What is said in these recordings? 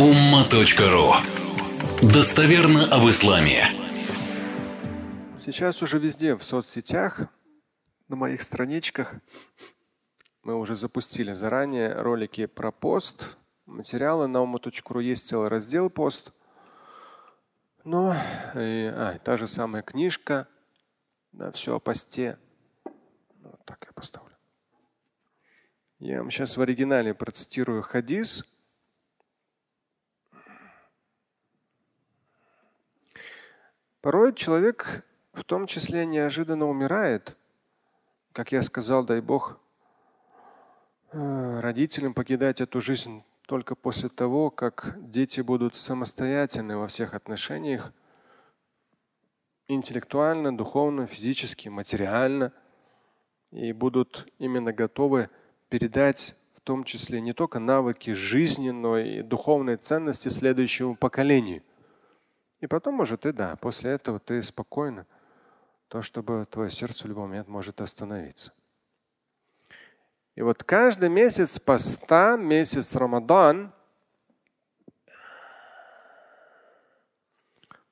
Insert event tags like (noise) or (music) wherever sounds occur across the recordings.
umma.ru Достоверно об исламе. Сейчас уже везде в соцсетях, на моих страничках мы уже запустили заранее ролики про пост, материалы на umma.ru есть целый раздел пост. Но и, а, та же самая книжка, да, все о посте. Ну, вот так я поставлю. Я вам сейчас в оригинале процитирую хадис. Порой человек в том числе неожиданно умирает. Как я сказал, дай Бог, э, родителям покидать эту жизнь только после того, как дети будут самостоятельны во всех отношениях, интеллектуально, духовно, физически, материально, и будут именно готовы передать в том числе не только навыки жизни, но и духовные ценности следующему поколению. И потом, может, и да, после этого ты спокойно, то, чтобы твое сердце в любой момент может остановиться. И вот каждый месяц поста, месяц Рамадан,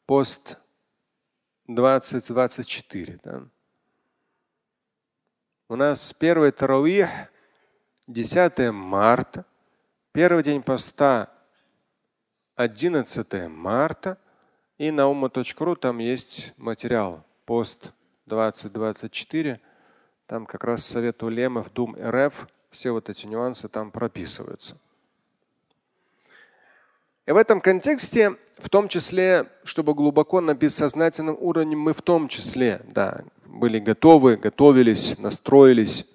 пост 2024. Да? У нас первый таравих 10 марта, первый день поста 11 марта – и на umma.ru там есть материал пост 2024. Там как раз совет улемов, Дум РФ, все вот эти нюансы там прописываются. И в этом контексте, в том числе, чтобы глубоко на бессознательном уровне мы в том числе да, были готовы, готовились, настроились.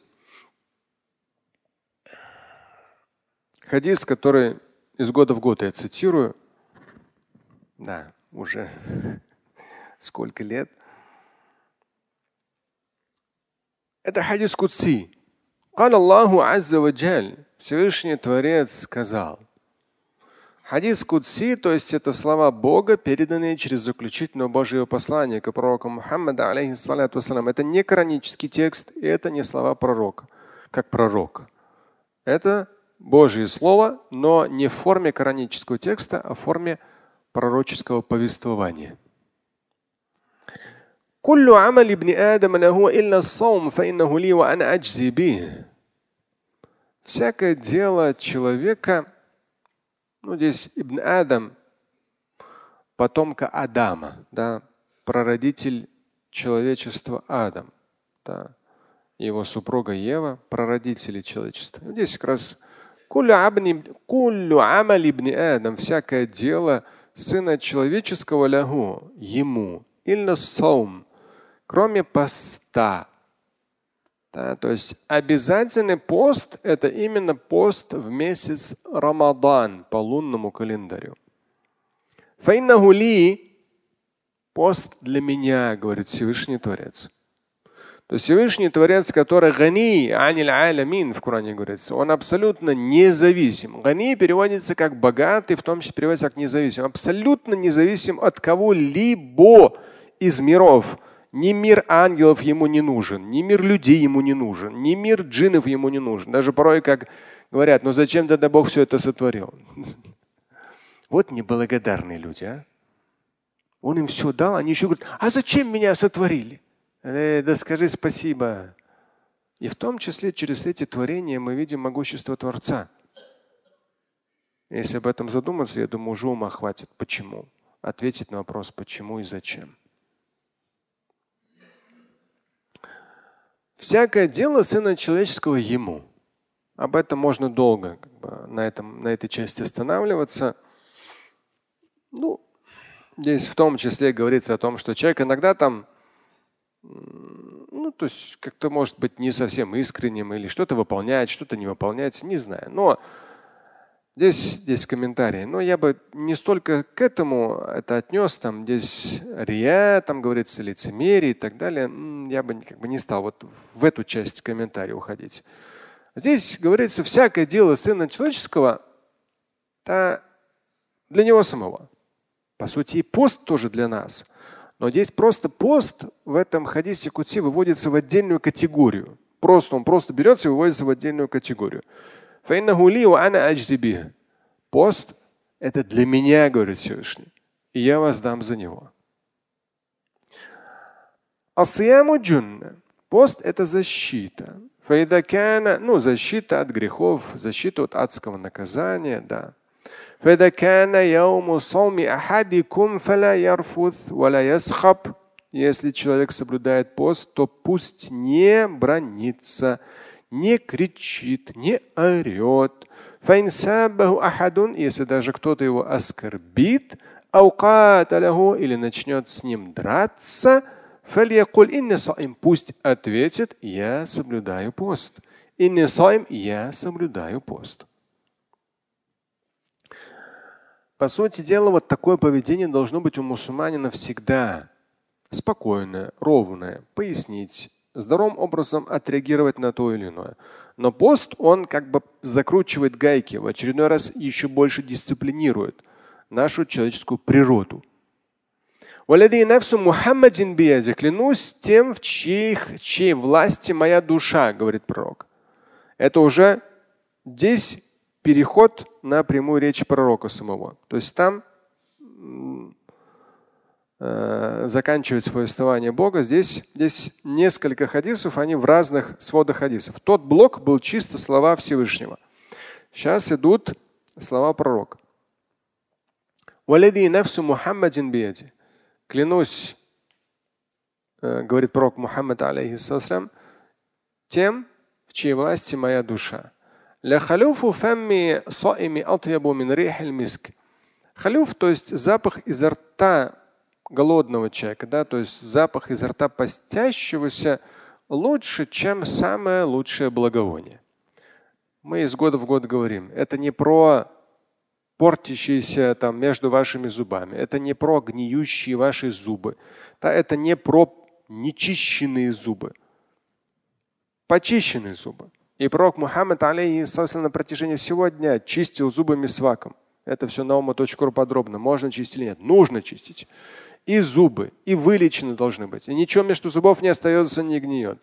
Хадис, который из года в год я цитирую, да, уже сколько лет. Это хадис Кудси. قال Аллаху Азза وجل, Всевышний Творец сказал. Хадис Кудси, то есть это слова Бога, переданные через заключительного Божьего послания к пророку Мухаммада, алейхиссалату Это не коранический текст, и это не слова пророка, как пророка. Это Божье Слово, но не в форме коранического текста, а в форме пророческого повествования. كل عمل ابن آدم له إلا الصوم فإنه لي وأنا أجزي به. Всякое дело человека, ну здесь Ибн Адам, потомка Адама, да, прародитель человечества Адам, да, его супруга Ева, прародители человечества. Здесь как раз всякое дело Сына Человеческого лягу, ему, ильна саум, кроме поста. Да, то есть обязательный пост – это именно пост в месяц Рамадан по лунному календарю. Файнахули – пост для меня, говорит Всевышний Творец. То есть Всевышний Творец, который гани аниль алямин в Коране говорится, он абсолютно независим. Гани переводится как богатый, в том числе переводится как независим. Абсолютно независим от кого-либо из миров. Ни мир ангелов ему не нужен, ни мир людей ему не нужен, ни мир джинов ему не нужен. Даже порой, как говорят, ну зачем тогда Бог все это сотворил? (laughs) Вот неблагодарные люди, а? Он им все дал, они еще говорят, а зачем меня сотворили? Э, да скажи спасибо. И в том числе через эти творения мы видим могущество Творца. Если об этом задуматься, я думаю, уже ума хватит. Почему? Ответить на вопрос, почему и зачем. Всякое дело Сына Человеческого Ему. Об этом можно долго как бы, на, этом, на этой части останавливаться. Ну, здесь в том числе говорится о том, что человек иногда там ну, то есть как-то может быть не совсем искренним или что-то выполнять, что-то не выполнять, не знаю. Но здесь, здесь комментарии. Но я бы не столько к этому это отнес, там здесь рия, там говорится лицемерие и так далее. Я бы как бы не стал вот в эту часть комментария уходить. Здесь говорится, всякое дело Сына Человеческого это для него самого. По сути, и пост тоже для нас – но здесь просто пост в этом хадисе Кутси выводится в отдельную категорию. Просто он просто берется и выводится в отдельную категорию. Пост – Это для меня, говорит Всевышний. И я вас дам за него. Асияму джунна. Пост – это защита. Файдакана, ну, защита от грехов, защита от адского наказания, да. فإذا كان يوم صوم أحدكم فلا يرفث ولا يسخب если человек соблюдает пост, то пусть не бронится, не кричит, не орет. Если даже кто-то его оскорбит, или начнет с ним драться, пусть ответит, я соблюдаю пост. Я соблюдаю пост. По сути дела, вот такое поведение должно быть у мусульманина всегда спокойное, ровное, пояснить, здоровым образом отреагировать на то или иное. Но пост, он как бы закручивает гайки, в очередной раз еще больше дисциплинирует нашу человеческую природу. Клянусь тем, в в чьей власти моя душа, говорит пророк. Это уже здесь переход на прямую речь пророка самого. То есть там Э, заканчивается повествование Бога. Здесь, здесь несколько хадисов, они в разных сводах хадисов. Тот блок был чисто слова Всевышнего. Сейчас идут слова пророка. Клянусь, э, говорит пророк Мухаммад, алейхиссалам, тем, в чьей власти моя душа. Халюф, то есть запах изо рта голодного человека, да, то есть запах изо рта постящегося лучше, чем самое лучшее благовоние. Мы из года в год говорим, это не про портящиеся там между вашими зубами, это не про гниющие ваши зубы, да, это не про нечищенные зубы, почищенные зубы. И пророк Мухаммад, алейхиссалам, на протяжении всего дня чистил зубами сваком. Это все на ума.ру подробно. Можно чистить или нет? Нужно чистить и зубы, и вылечены должны быть. И ничего между зубов не остается, не гниет.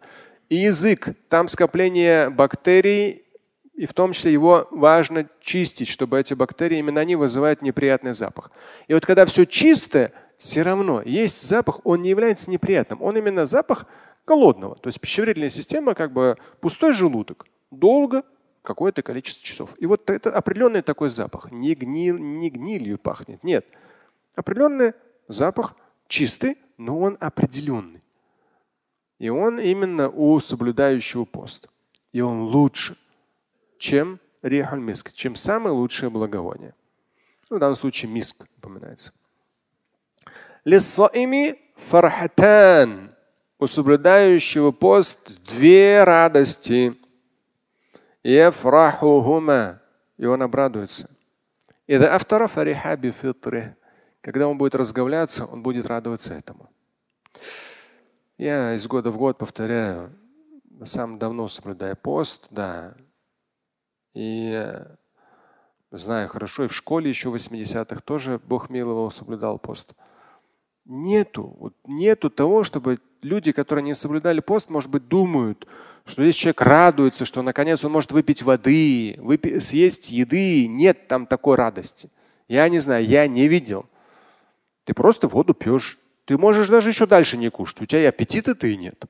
И язык, там скопление бактерий, и в том числе его важно чистить, чтобы эти бактерии, именно они вызывают неприятный запах. И вот когда все чистое, все равно есть запах, он не является неприятным. Он именно запах голодного. То есть пищеварительная система как бы пустой желудок. Долго какое-то количество часов. И вот это определенный такой запах. Не, гнил, не гнилью пахнет. Нет. Определенный Запах чистый, но он определенный. И он именно у соблюдающего пост. И он лучше, чем рихаль миск, чем самое лучшее благовоние. Ну, в данном случае миск упоминается. Лиссаими фархатан у соблюдающего пост две радости. И он обрадуется. И когда он будет разговляться, он будет радоваться этому. Я из года в год повторяю, сам давно соблюдаю пост, да. И э, знаю хорошо, и в школе еще в 80-х тоже Бог миловал, соблюдал пост. Нету, вот нету того, чтобы люди, которые не соблюдали пост, может быть, думают, что здесь человек радуется, что наконец он может выпить воды, выпить, съесть еды. Нет там такой радости. Я не знаю, я не видел. Ты просто воду пьешь. Ты можешь даже еще дальше не кушать. У тебя и аппетита-то и нет.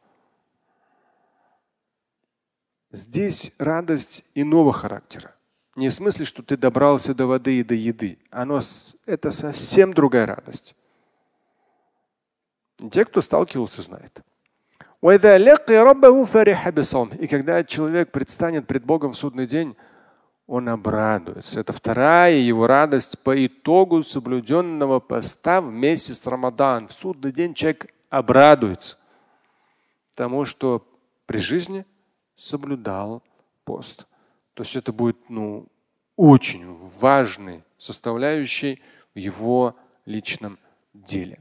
Здесь радость иного характера. Не в смысле, что ты добрался до воды и до еды. Оно, это совсем другая радость. Те, кто сталкивался, знают. И когда человек предстанет пред Богом в судный день, он обрадуется. Это вторая его радость по итогу соблюденного поста вместе с Рамадан. В судный день человек обрадуется тому, что при жизни соблюдал пост. То есть это будет ну, очень важной составляющей в его личном деле.